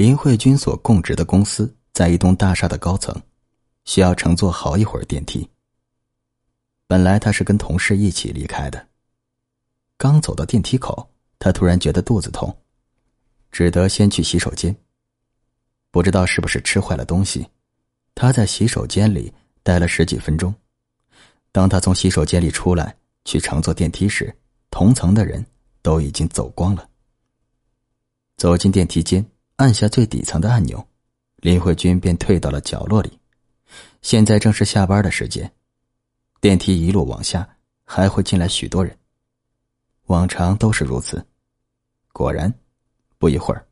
林慧君所供职的公司在一栋大厦的高层，需要乘坐好一会儿电梯。本来他是跟同事一起离开的，刚走到电梯口，他突然觉得肚子痛，只得先去洗手间。不知道是不是吃坏了东西，他在洗手间里待了十几分钟。当他从洗手间里出来去乘坐电梯时，同层的人都已经走光了。走进电梯间。按下最底层的按钮，林慧君便退到了角落里。现在正是下班的时间，电梯一路往下，还会进来许多人。往常都是如此。果然，不一会儿，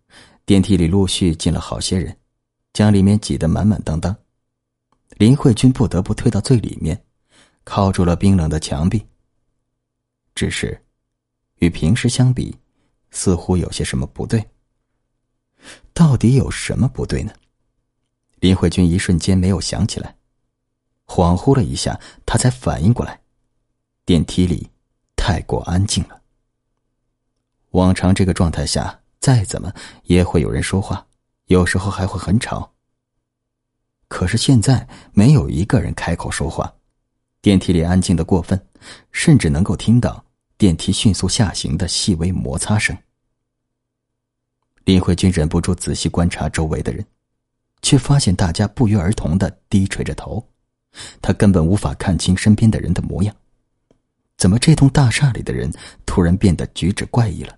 电梯里陆续进了好些人，将里面挤得满满当当。林慧君不得不退到最里面，靠住了冰冷的墙壁。只是，与平时相比，似乎有些什么不对。到底有什么不对呢？林慧君一瞬间没有想起来，恍惚了一下，她才反应过来，电梯里太过安静了。往常这个状态下，再怎么也会有人说话，有时候还会很吵。可是现在没有一个人开口说话，电梯里安静的过分，甚至能够听到电梯迅速下行的细微摩擦声。林慧君忍不住仔细观察周围的人，却发现大家不约而同的低垂着头，他根本无法看清身边的人的模样。怎么这栋大厦里的人突然变得举止怪异了？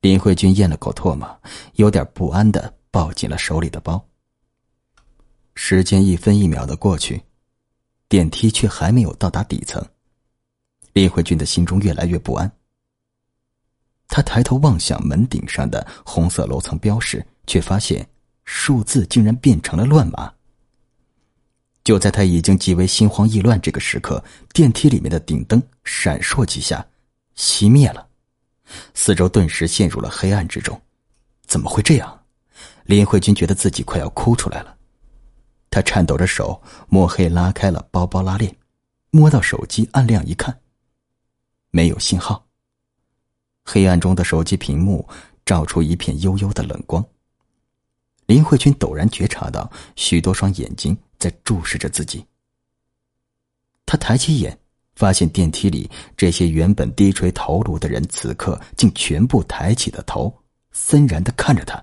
林慧君咽了口唾沫，有点不安的抱紧了手里的包。时间一分一秒的过去，电梯却还没有到达底层，林慧君的心中越来越不安。他抬头望向门顶上的红色楼层标识，却发现数字竟然变成了乱码。就在他已经极为心慌意乱这个时刻，电梯里面的顶灯闪烁几下，熄灭了，四周顿时陷入了黑暗之中。怎么会这样？林慧君觉得自己快要哭出来了。他颤抖着手摸黑拉开了包包拉链，摸到手机按亮一看，没有信号。黑暗中的手机屏幕照出一片幽幽的冷光。林慧君陡然觉察到许多双眼睛在注视着自己。他抬起眼，发现电梯里这些原本低垂头颅的人，此刻竟全部抬起了头，森然的看着他。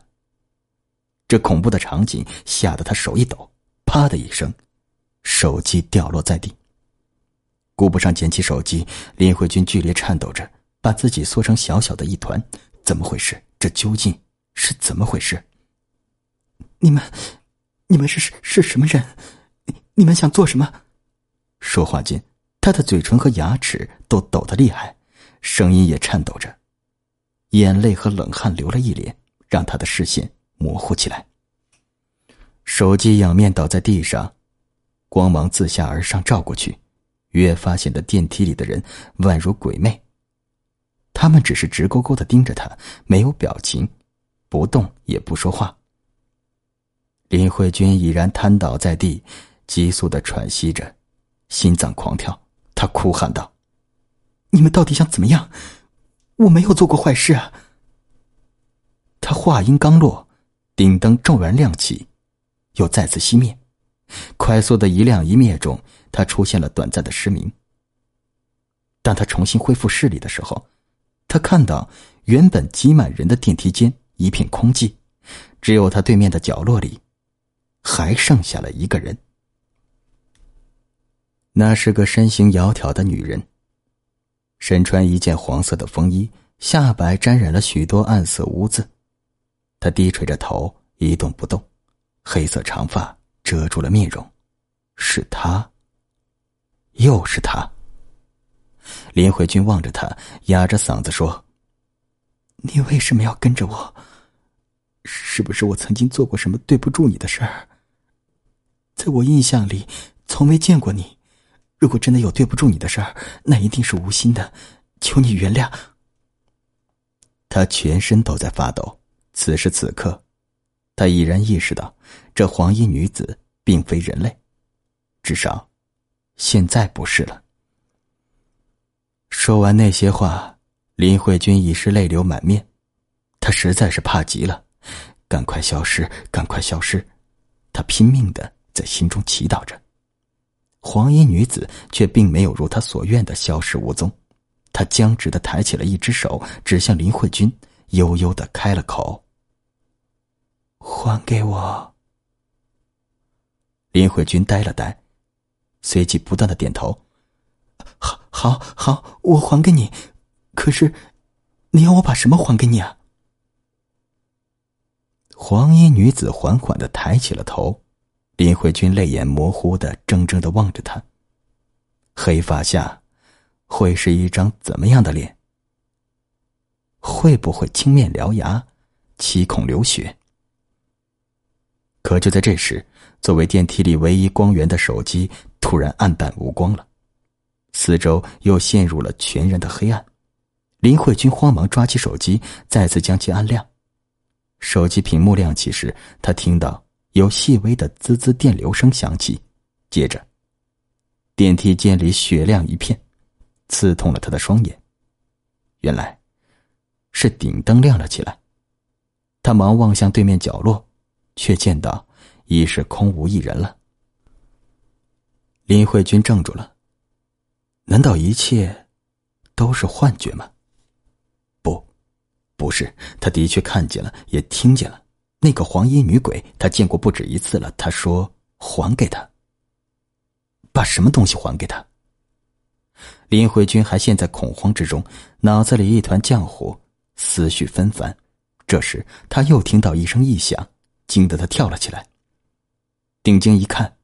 这恐怖的场景吓得他手一抖，啪的一声，手机掉落在地。顾不上捡起手机，林慧君剧烈颤抖着。把自己缩成小小的一团，怎么回事？这究竟是怎么回事？你们，你们是是是什么人？你们想做什么？说话间，他的嘴唇和牙齿都抖得厉害，声音也颤抖着，眼泪和冷汗流了一脸，让他的视线模糊起来。手机仰面倒在地上，光芒自下而上照过去，越发显得电梯里的人宛如鬼魅。他们只是直勾勾的盯着他，没有表情，不动也不说话。林慧君已然瘫倒在地，急速的喘息着，心脏狂跳。他哭喊道：“你们到底想怎么样？我没有做过坏事啊！”他话音刚落，顶灯骤然亮起，又再次熄灭。快速的一亮一灭中，他出现了短暂的失明。当他重新恢复视力的时候，他看到原本挤满人的电梯间一片空寂，只有他对面的角落里，还剩下了一个人。那是个身形窈窕的女人，身穿一件黄色的风衣，下摆沾染了许多暗色污渍。她低垂着头，一动不动，黑色长发遮住了面容。是她，又是她。林慧君望着他，哑着嗓子说：“你为什么要跟着我？是不是我曾经做过什么对不住你的事儿？在我印象里，从没见过你。如果真的有对不住你的事儿，那一定是无心的，求你原谅。”他全身都在发抖。此时此刻，他已然意识到，这黄衣女子并非人类，至少，现在不是了。说完那些话，林慧君已是泪流满面。她实在是怕极了，赶快消失，赶快消失！他拼命的在心中祈祷着。黄衣女子却并没有如他所愿的消失无踪，她僵直的抬起了一只手，指向林慧君，悠悠的开了口：“还给我。”林慧君呆了呆，随即不断的点头：“好，好，好，我还给你。可是，你要我把什么还给你啊？”黄衣女子缓缓的抬起了头。林慧君泪眼模糊的怔怔的望着她。黑发下，会是一张怎么样的脸？会不会青面獠牙，七孔流血？可就在这时，作为电梯里唯一光源的手机突然暗淡无光了，四周又陷入了全然的黑暗。林慧君慌忙抓起手机，再次将其按亮。手机屏幕亮起时，他听到。有细微的滋滋电流声响起，接着，电梯间里雪亮一片，刺痛了他的双眼。原来，是顶灯亮了起来。他忙望向对面角落，却见到已是空无一人了。林慧君怔住了，难道一切都是幻觉吗？不，不是，他的确看见了，也听见了。那个黄衣女鬼，他见过不止一次了。他说：“还给他，把什么东西还给他？”林慧君还陷在恐慌之中，脑子里一团浆糊，思绪纷繁。这时，他又听到一声异响，惊得他跳了起来。定睛一看，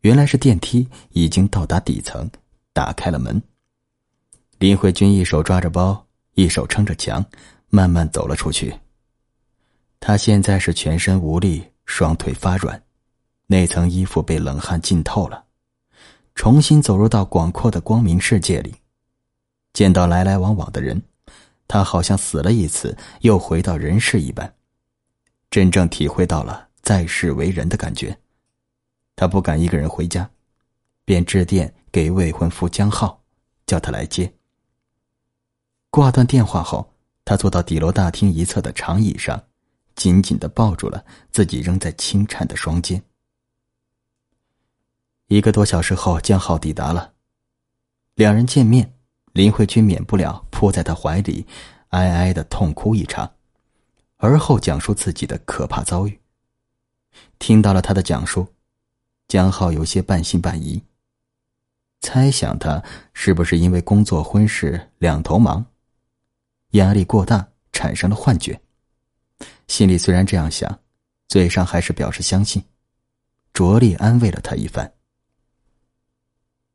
原来是电梯已经到达底层，打开了门。林慧君一手抓着包，一手撑着墙，慢慢走了出去。他现在是全身无力，双腿发软，那层衣服被冷汗浸透了。重新走入到广阔的光明世界里，见到来来往往的人，他好像死了一次，又回到人世一般，真正体会到了在世为人的感觉。他不敢一个人回家，便致电给未婚夫江浩，叫他来接。挂断电话后，他坐到底楼大厅一侧的长椅上。紧紧的抱住了自己仍在轻颤的双肩。一个多小时后，江浩抵达了，两人见面，林慧君免不了扑在他怀里，哀哀的痛哭一场，而后讲述自己的可怕遭遇。听到了他的讲述，江浩有些半信半疑，猜想他是不是因为工作婚事两头忙，压力过大产生了幻觉。心里虽然这样想，嘴上还是表示相信，着力安慰了他一番。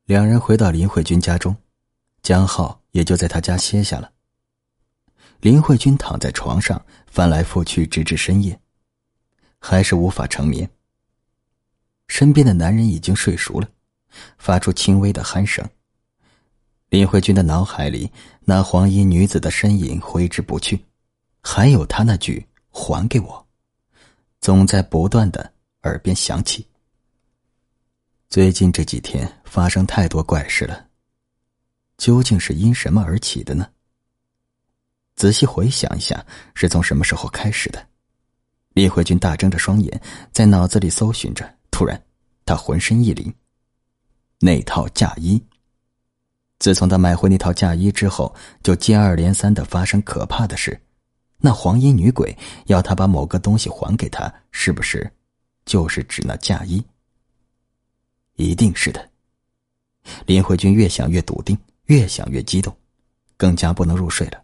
两人回到林慧君家中，江浩也就在他家歇下了。林慧君躺在床上翻来覆去，直至深夜，还是无法成眠。身边的男人已经睡熟了，发出轻微的鼾声。林慧君的脑海里，那黄衣女子的身影挥之不去，还有她那句。还给我，总在不断的耳边响起。最近这几天发生太多怪事了，究竟是因什么而起的呢？仔细回想一下，是从什么时候开始的？李慧君大睁着双眼，在脑子里搜寻着。突然，他浑身一凛。那套嫁衣。自从他买回那套嫁衣之后，就接二连三的发生可怕的事。那黄衣女鬼要他把某个东西还给他，是不是就是指那嫁衣？一定是的。林慧君越想越笃定，越想越激动，更加不能入睡了。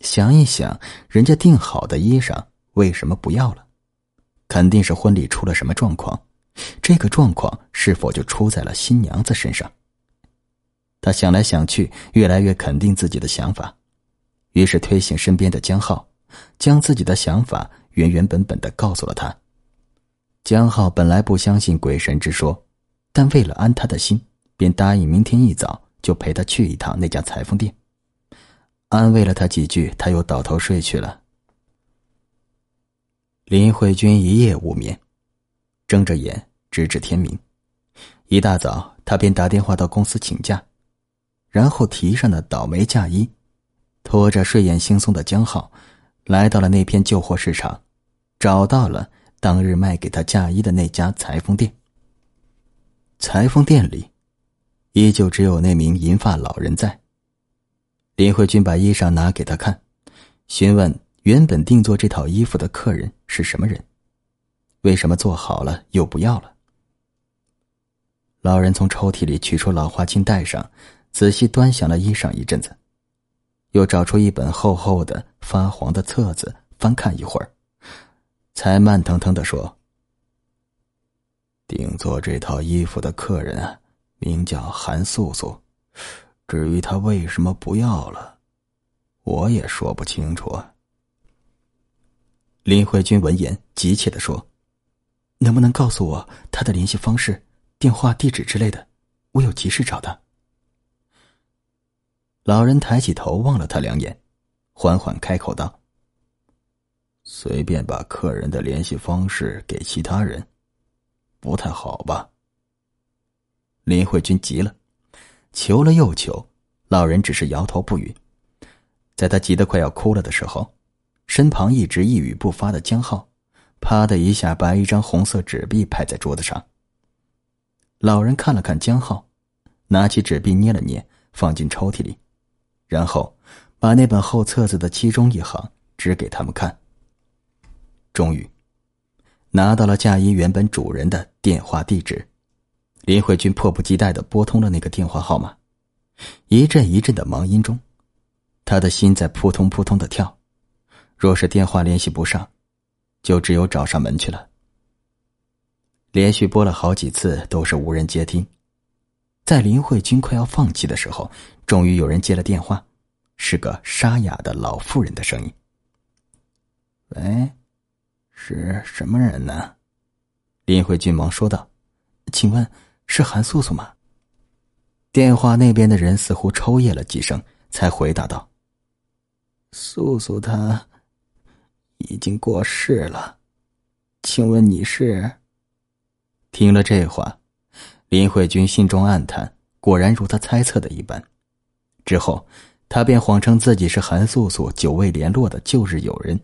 想一想，人家订好的衣裳为什么不要了？肯定是婚礼出了什么状况，这个状况是否就出在了新娘子身上？他想来想去，越来越肯定自己的想法。于是推醒身边的江浩，将自己的想法原原本本的告诉了他。江浩本来不相信鬼神之说，但为了安他的心，便答应明天一早就陪他去一趟那家裁缝店。安慰了他几句，他又倒头睡去了。林慧君一夜无眠，睁着眼直至天明。一大早，他便打电话到公司请假，然后提上了倒霉嫁衣。拖着睡眼惺忪的江浩，来到了那片旧货市场，找到了当日卖给他嫁衣的那家裁缝店。裁缝店里，依旧只有那名银发老人在。林慧君把衣裳拿给他看，询问原本定做这套衣服的客人是什么人，为什么做好了又不要了？老人从抽屉里取出老花镜，戴上，仔细端详了衣裳一阵子，又找出一本厚厚的发黄的册子，翻看一会儿，才慢腾腾的说：“定做这套衣服的客人，名叫韩素素。”至于他为什么不要了，我也说不清楚。林慧君闻言急切的说：“能不能告诉我他的联系方式、电话、地址之类的？我有急事找他。”老人抬起头望了他两眼，缓缓开口道：“随便把客人的联系方式给其他人，不太好吧？”林慧君急了。求了又求，老人只是摇头不语。在他急得快要哭了的时候，身旁一直一语不发的江浩，啪的一下把一张红色纸币拍在桌子上。老人看了看江浩，拿起纸币捏了捏，放进抽屉里，然后把那本厚册子的其中一行指给他们看。终于，拿到了嫁衣原本主人的电话地址。林慧君迫不及待的拨通了那个电话号码，一阵一阵的忙音中，他的心在扑通扑通的跳。若是电话联系不上，就只有找上门去了。连续拨了好几次都是无人接听，在林慧君快要放弃的时候，终于有人接了电话，是个沙哑的老妇人的声音：“喂，是什么人呢？”林慧君忙说道：“请问。”是韩素素吗？电话那边的人似乎抽噎了几声，才回答道：“素素她已经过世了，请问你是？”听了这话，林慧君心中暗叹，果然如他猜测的一般。之后，他便谎称自己是韩素素久未联络的旧日友人，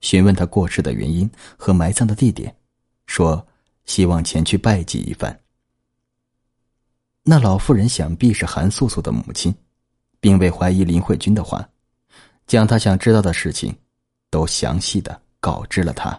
询问他过世的原因和埋葬的地点，说希望前去拜祭一番。那老妇人想必是韩素素的母亲，并未怀疑林慧君的话，将她想知道的事情，都详细的告知了他。